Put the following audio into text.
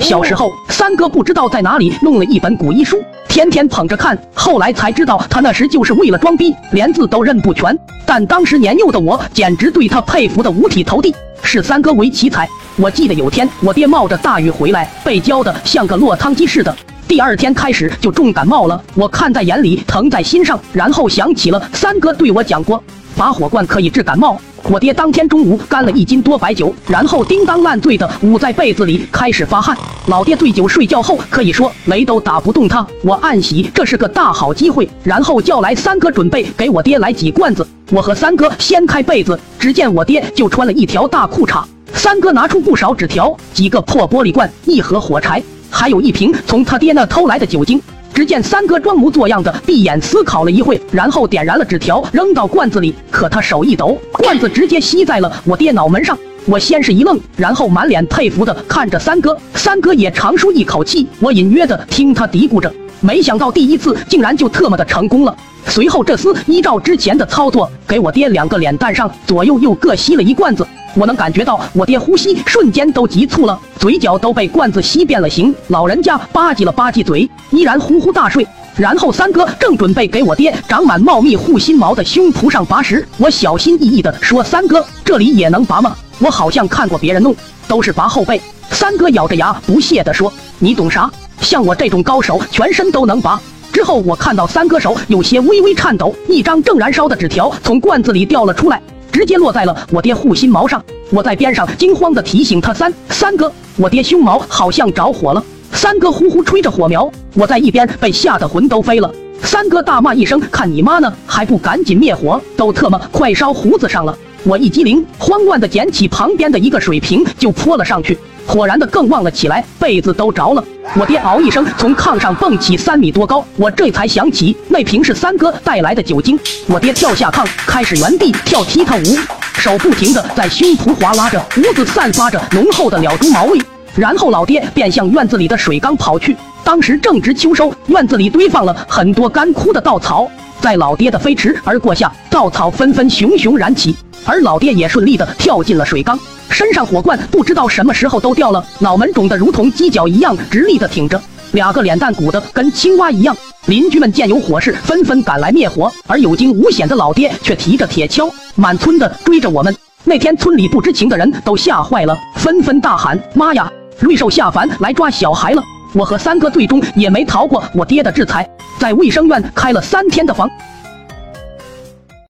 小时候，三哥不知道在哪里弄了一本古医书，天天捧着看。后来才知道，他那时就是为了装逼，连字都认不全。但当时年幼的我，简直对他佩服的五体投地，视三哥为奇才。我记得有天，我爹冒着大雨回来，被浇得像个落汤鸡似的。第二天开始就重感冒了，我看在眼里，疼在心上。然后想起了三哥对我讲过，拔火罐可以治感冒。我爹当天中午干了一斤多白酒，然后叮当烂醉的捂在被子里开始发汗。老爹醉酒睡觉后，可以说雷都打不动他。我暗喜这是个大好机会，然后叫来三哥准备给我爹来几罐子。我和三哥掀开被子，只见我爹就穿了一条大裤衩。三哥拿出不少纸条，几个破玻璃罐，一盒火柴，还有一瓶从他爹那偷来的酒精。只见三哥装模作样的闭眼思考了一会，然后点燃了纸条，扔到罐子里。可他手一抖，罐子直接吸在了我爹脑门上。我先是一愣，然后满脸佩服的看着三哥。三哥也长舒一口气。我隐约的听他嘀咕着，没想到第一次竟然就特么的成功了。随后这厮依照之前的操作，给我爹两个脸蛋上左右又各吸了一罐子。我能感觉到我爹呼吸瞬间都急促了，嘴角都被罐子吸变了形。老人家吧唧了吧唧嘴，依然呼呼大睡。然后三哥正准备给我爹长满茂密护心毛的胸脯上拔时，我小心翼翼地说：“三哥，这里也能拔吗？我好像看过别人弄，都是拔后背。”三哥咬着牙不屑地说：“你懂啥？像我这种高手，全身都能拔。”之后我看到三哥手有些微微颤抖，一张正燃烧的纸条从罐子里掉了出来。直接落在了我爹护心毛上，我在边上惊慌的提醒他三三哥，我爹胸毛好像着火了。三哥呼呼吹着火苗，我在一边被吓得魂都飞了。三哥大骂一声：“看你妈呢，还不赶紧灭火，都特么快烧胡子上了！”我一激灵，慌乱的捡起旁边的一个水瓶就泼了上去。火燃的更旺了起来，被子都着了。我爹嗷一声从炕上蹦起三米多高，我这才想起那瓶是三哥带来的酒精。我爹跳下炕，开始原地跳踢踏舞，手不停的在胸脯划拉着，胡子散发着浓厚的了猪毛味。然后老爹便向院子里的水缸跑去，当时正值秋收，院子里堆放了很多干枯的稻草，在老爹的飞驰而过下，稻草纷纷熊熊燃起，而老爹也顺利的跳进了水缸。身上火罐不知道什么时候都掉了，脑门肿得如同鸡脚一样直立的挺着，两个脸蛋鼓得跟青蛙一样。邻居们见有火势，纷纷赶来灭火，而有惊无险的老爹却提着铁锹，满村的追着我们。那天村里不知情的人都吓坏了，纷纷大喊：“妈呀，瑞兽下凡来抓小孩了！”我和三哥最终也没逃过我爹的制裁，在卫生院开了三天的房。